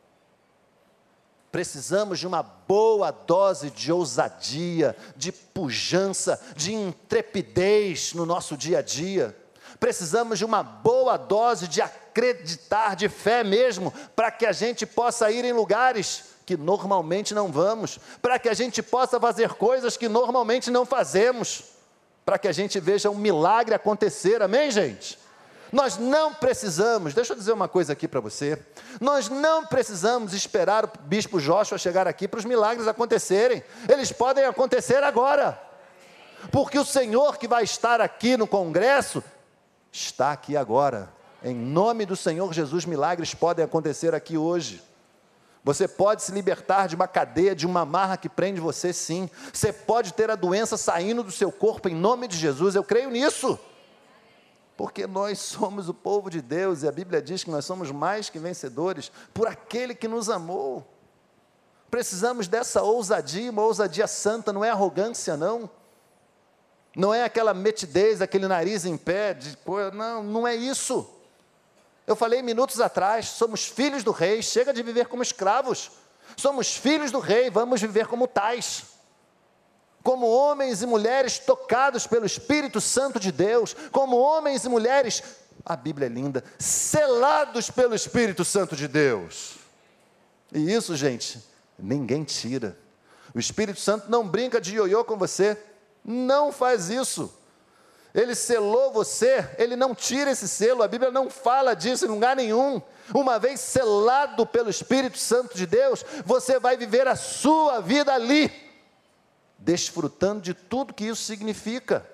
Speaker 1: Precisamos de uma boa dose de ousadia, de pujança, de intrepidez no nosso dia a dia. Precisamos de uma boa dose de acreditar, de fé mesmo, para que a gente possa ir em lugares que normalmente não vamos, para que a gente possa fazer coisas que normalmente não fazemos, para que a gente veja um milagre acontecer, amém, gente? Nós não precisamos, deixa eu dizer uma coisa aqui para você. Nós não precisamos esperar o bispo Joshua chegar aqui para os milagres acontecerem. Eles podem acontecer agora. Porque o Senhor que vai estar aqui no congresso está aqui agora. Em nome do Senhor Jesus, milagres podem acontecer aqui hoje. Você pode se libertar de uma cadeia, de uma marra que prende você, sim. Você pode ter a doença saindo do seu corpo em nome de Jesus. Eu creio nisso. Porque nós somos o povo de Deus e a Bíblia diz que nós somos mais que vencedores por aquele que nos amou. Precisamos dessa ousadia, uma ousadia santa, não é arrogância, não. Não é aquela metidez, aquele nariz em pé, de, não, não é isso. Eu falei minutos atrás, somos filhos do rei, chega de viver como escravos. Somos filhos do rei, vamos viver como tais. Como homens e mulheres tocados pelo Espírito Santo de Deus, como homens e mulheres, a Bíblia é linda, selados pelo Espírito Santo de Deus. E isso, gente, ninguém tira. O Espírito Santo não brinca de ioiô com você, não faz isso. Ele selou você, ele não tira esse selo, a Bíblia não fala disso em lugar nenhum. Uma vez selado pelo Espírito Santo de Deus, você vai viver a sua vida ali, desfrutando de tudo que isso significa.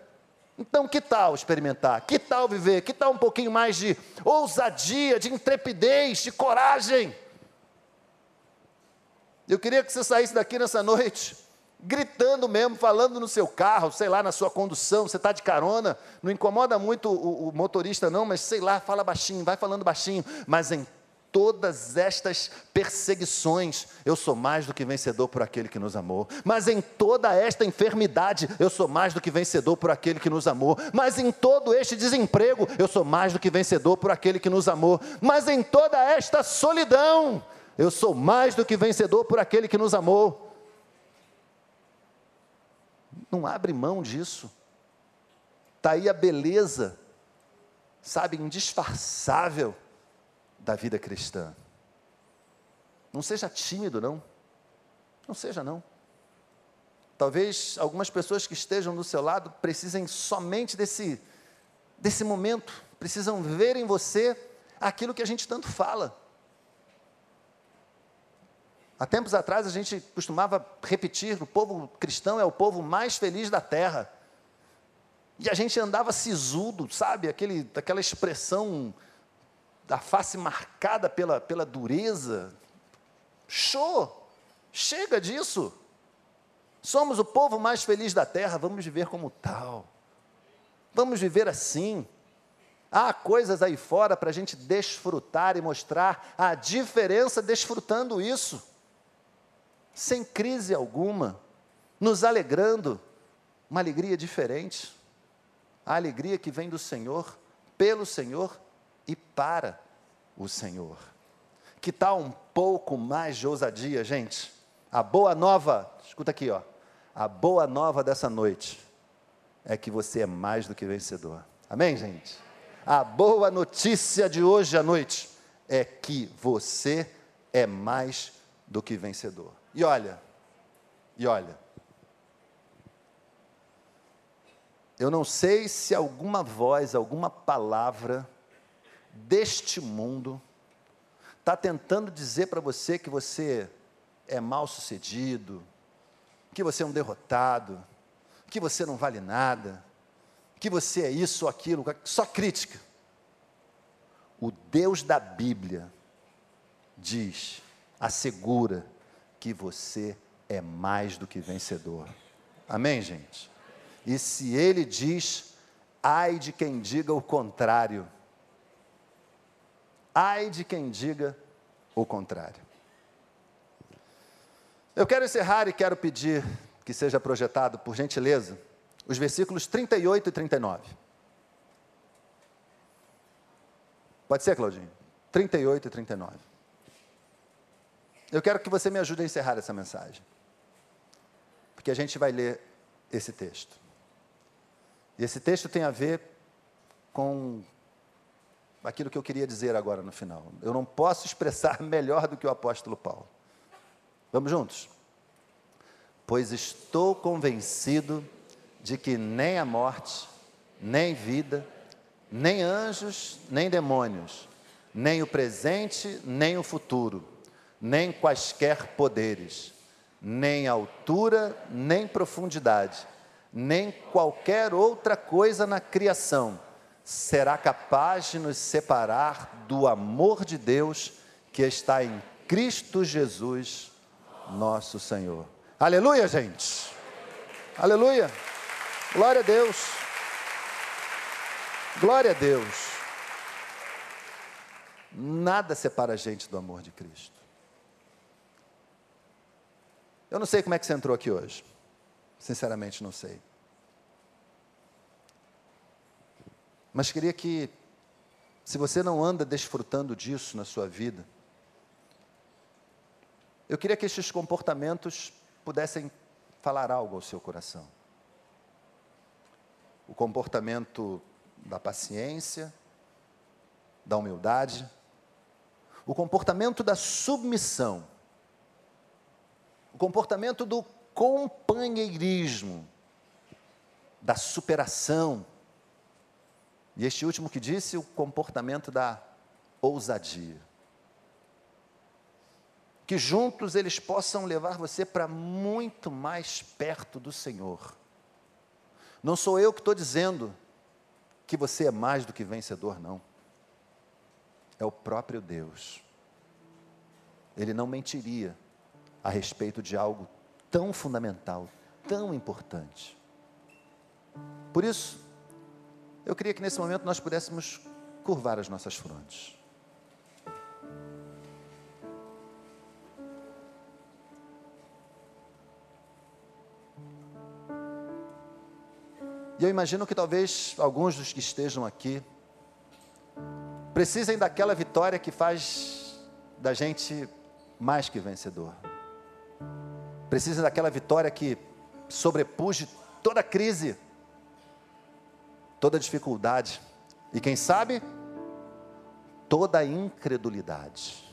Speaker 1: Então, que tal experimentar? Que tal viver? Que tal um pouquinho mais de ousadia, de intrepidez, de coragem? Eu queria que você saísse daqui nessa noite gritando mesmo, falando no seu carro, sei lá, na sua condução, você está de carona, não incomoda muito o, o, motorista, não, mas sei lá, fala baixinho, vai falando baixinho, mas em todas estas perseguições, eu sou mais do que vencedor por aquele que nos amou, mas em toda esta enfermidade, eu sou mais do que vencedor por aquele que nos amou, mas em todo este desemprego, eu sou mais do que vencedor por aquele que nos amou, mas em toda esta solidão, eu sou mais do que vencedor por aquele que nos amou. Não abre mão disso. Está aí a beleza, sabe, indisfarçável da vida cristã. Não seja tímido, não. Não seja, não. Talvez algumas pessoas que estejam do seu lado precisem somente desse, desse momento, precisam ver em você aquilo que a gente tanto fala. Há tempos atrás a gente costumava repetir: o povo cristão é o povo mais feliz da terra. E a gente andava sisudo, sabe? Aquele, aquela expressão da face marcada pela, pela dureza. Show! Chega disso! Somos o povo mais feliz da terra, vamos viver como tal. Vamos viver assim. Há coisas aí fora para a gente desfrutar e mostrar a diferença desfrutando isso sem crise alguma, nos alegrando, uma alegria diferente, a alegria que vem do Senhor, pelo Senhor e para o Senhor. Que tal um pouco mais de ousadia, gente? A boa nova, escuta aqui, ó. A boa nova dessa noite é que você é mais do que vencedor. Amém, gente? A boa notícia de hoje à noite é que você é mais do que vencedor. E olha, e olha, eu não sei se alguma voz, alguma palavra deste mundo está tentando dizer para você que você é mal sucedido, que você é um derrotado, que você não vale nada, que você é isso ou aquilo, só crítica. O Deus da Bíblia diz, assegura, que você é mais do que vencedor. Amém, gente? E se ele diz, ai de quem diga o contrário. Ai de quem diga o contrário. Eu quero encerrar e quero pedir que seja projetado, por gentileza, os versículos 38 e 39. Pode ser, Claudinho? 38 e 39. Eu quero que você me ajude a encerrar essa mensagem. Porque a gente vai ler esse texto. E esse texto tem a ver com aquilo que eu queria dizer agora no final. Eu não posso expressar [LAUGHS] melhor do que o apóstolo Paulo. Vamos juntos? Pois estou convencido de que nem a morte, nem vida, nem anjos, nem demônios, nem o presente, nem o futuro nem quaisquer poderes, nem altura, nem profundidade, nem qualquer outra coisa na criação será capaz de nos separar do amor de Deus que está em Cristo Jesus, nosso Senhor. Aleluia, gente. Aleluia. Glória a Deus. Glória a Deus. Nada separa a gente do amor de Cristo. Eu não sei como é que você entrou aqui hoje. Sinceramente, não sei. Mas queria que, se você não anda desfrutando disso na sua vida, eu queria que estes comportamentos pudessem falar algo ao seu coração. O comportamento da paciência, da humildade, o comportamento da submissão, o comportamento do companheirismo, da superação, e este último que disse, o comportamento da ousadia. Que juntos eles possam levar você para muito mais perto do Senhor. Não sou eu que estou dizendo que você é mais do que vencedor, não é o próprio Deus. Ele não mentiria a respeito de algo tão fundamental, tão importante. Por isso, eu queria que nesse momento nós pudéssemos curvar as nossas frontes. E eu imagino que talvez alguns dos que estejam aqui precisem daquela vitória que faz da gente mais que vencedor. Precisem daquela vitória que sobrepuje toda crise, toda dificuldade e, quem sabe, toda incredulidade.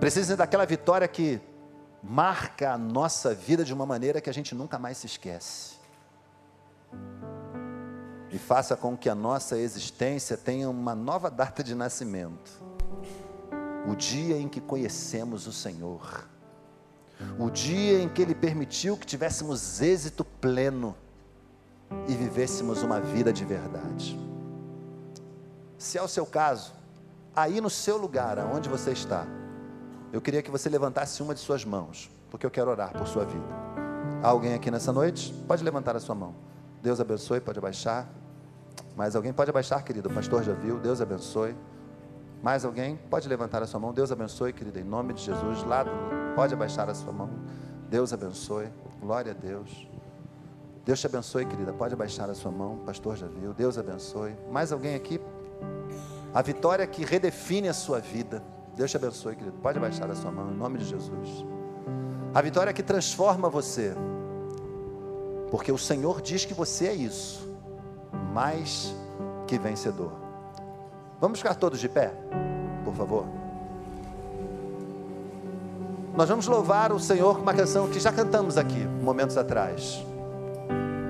Speaker 1: Precisem daquela vitória que marca a nossa vida de uma maneira que a gente nunca mais se esquece e faça com que a nossa existência tenha uma nova data de nascimento. O dia em que conhecemos o Senhor. O dia em que Ele permitiu que tivéssemos êxito pleno e vivêssemos uma vida de verdade. Se é o seu caso, aí no seu lugar, aonde você está, eu queria que você levantasse uma de suas mãos, porque eu quero orar por sua vida. Há alguém aqui nessa noite? Pode levantar a sua mão. Deus abençoe, pode abaixar. Mais alguém pode abaixar, querido? O pastor já viu. Deus abençoe. Mais alguém? Pode levantar a sua mão. Deus abençoe, querido, em nome de Jesus. Lá, pode abaixar a sua mão. Deus abençoe. Glória a Deus. Deus te abençoe, querida. Pode abaixar a sua mão. Pastor já viu. Deus abençoe. Mais alguém aqui? A vitória que redefine a sua vida. Deus te abençoe, querido. Pode abaixar a sua mão, em nome de Jesus. A vitória que transforma você. Porque o Senhor diz que você é isso mais que vencedor. Vamos ficar todos de pé, por favor. Nós vamos louvar o Senhor com uma canção que já cantamos aqui, momentos atrás.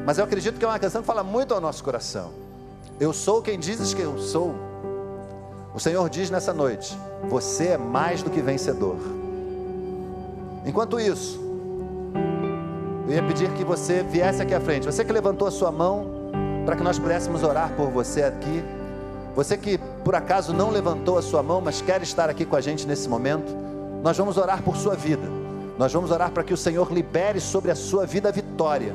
Speaker 1: Mas eu acredito que é uma canção que fala muito ao nosso coração. Eu sou quem dizes que eu sou. O Senhor diz nessa noite: Você é mais do que vencedor. Enquanto isso, eu ia pedir que você viesse aqui à frente. Você que levantou a sua mão, para que nós pudéssemos orar por você aqui. Você que por acaso não levantou a sua mão, mas quer estar aqui com a gente nesse momento, nós vamos orar por sua vida. Nós vamos orar para que o Senhor libere sobre a sua vida a vitória,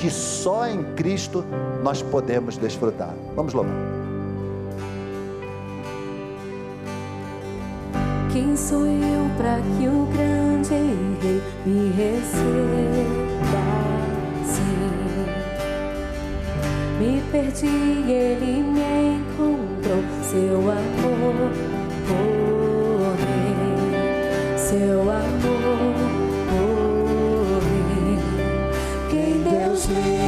Speaker 1: que só em Cristo nós podemos desfrutar. Vamos louvar.
Speaker 2: Quem sou eu para que o grande rei me receba? Me perdi, ele me encontrou. Seu amor por mim, seu amor Quem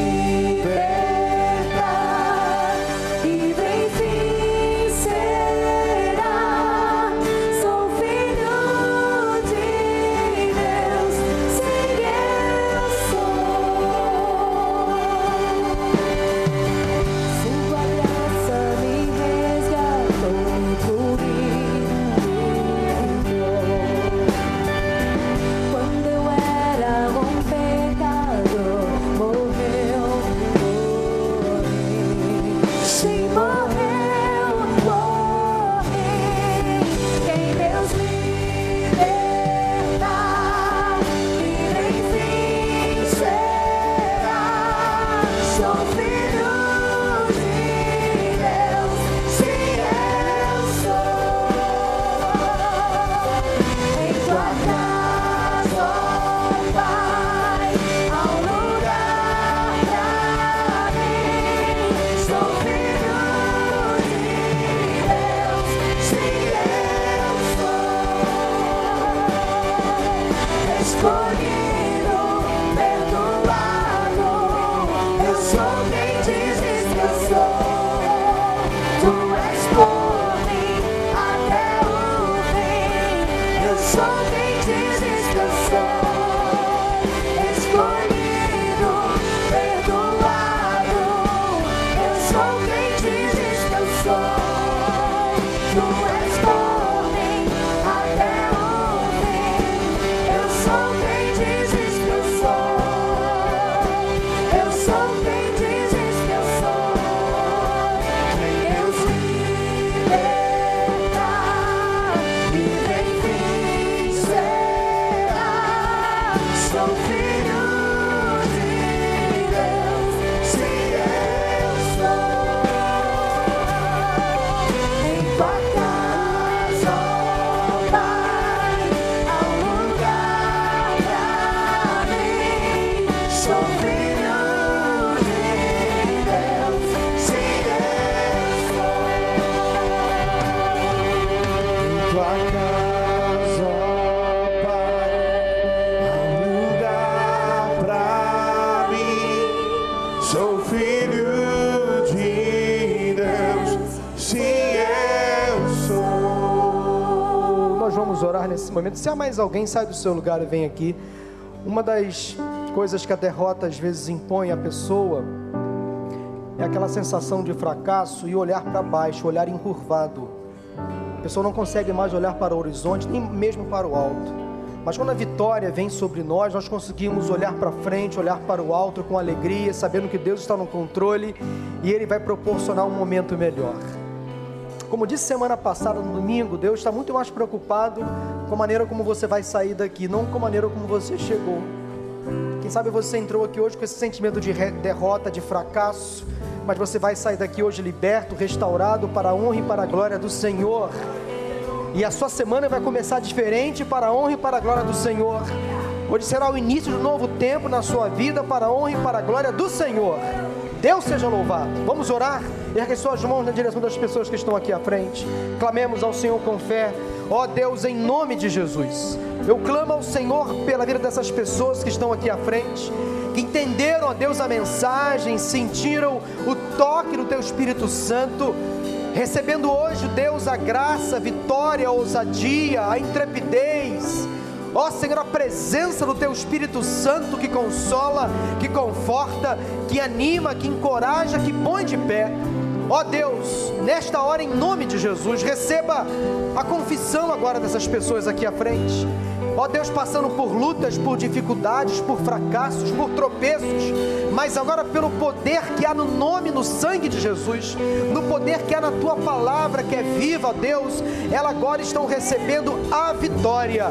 Speaker 3: mais alguém, sai do seu lugar e vem aqui. Uma das coisas que a derrota às vezes impõe à pessoa é aquela sensação de fracasso e olhar para baixo, olhar encurvado. A pessoa não consegue mais olhar para o horizonte, nem mesmo para o alto. Mas quando a vitória vem sobre nós, nós conseguimos olhar para frente, olhar para o alto com alegria, sabendo que Deus está no controle e Ele vai proporcionar um momento melhor. Como disse semana passada, no domingo, Deus está muito mais preocupado com a maneira como você vai sair daqui, não com a maneira como você chegou. Quem sabe você entrou aqui hoje com esse sentimento de derrota, de fracasso, mas você vai sair daqui hoje liberto, restaurado para a honra e para a glória do Senhor. E a sua semana vai começar diferente para a honra e para a glória do Senhor. Hoje será o início de um novo tempo na sua vida para a honra e para a glória do Senhor. Deus seja louvado. Vamos orar? Ergue suas mãos na direção das pessoas que estão aqui à frente. Clamemos ao Senhor com fé. Ó oh Deus, em nome de Jesus. Eu clamo ao Senhor pela vida dessas pessoas que estão aqui à frente, que entenderam, ó Deus, a mensagem, sentiram o toque do Teu Espírito Santo, recebendo hoje, Deus, a graça, a vitória, a ousadia, a intrepidez Ó Senhor, a presença do Teu Espírito Santo que consola, que conforta, que anima, que encoraja, que põe de pé. Ó Deus, nesta hora, em nome de Jesus, receba a confissão agora dessas pessoas aqui à frente. Ó Deus, passando por lutas, por dificuldades, por fracassos, por tropeços, mas agora pelo poder que há no nome, no sangue de Jesus, no poder que há na tua palavra que é viva, Deus, elas agora estão recebendo a vitória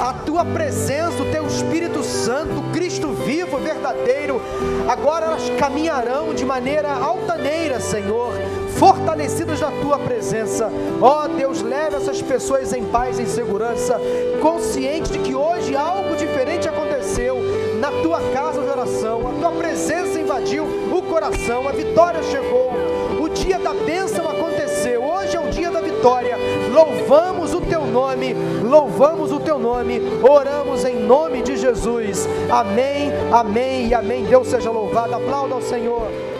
Speaker 3: a tua presença, o teu Espírito Santo, Cristo vivo, verdadeiro, agora elas caminharão de maneira altaneira, Senhor, fortalecidas na tua presença. Ó oh, Deus, leve essas pessoas em paz, em segurança, consciente de que hoje algo diferente aconteceu na tua casa de oração, a tua presença invadiu o coração, a vitória chegou, o dia da bênção aconteceu, hoje é o dia da vitória. Louvamos o teu nome, louvamos o teu nome, oramos em nome de Jesus. Amém, amém e amém. Deus seja louvado. Aplauda ao Senhor.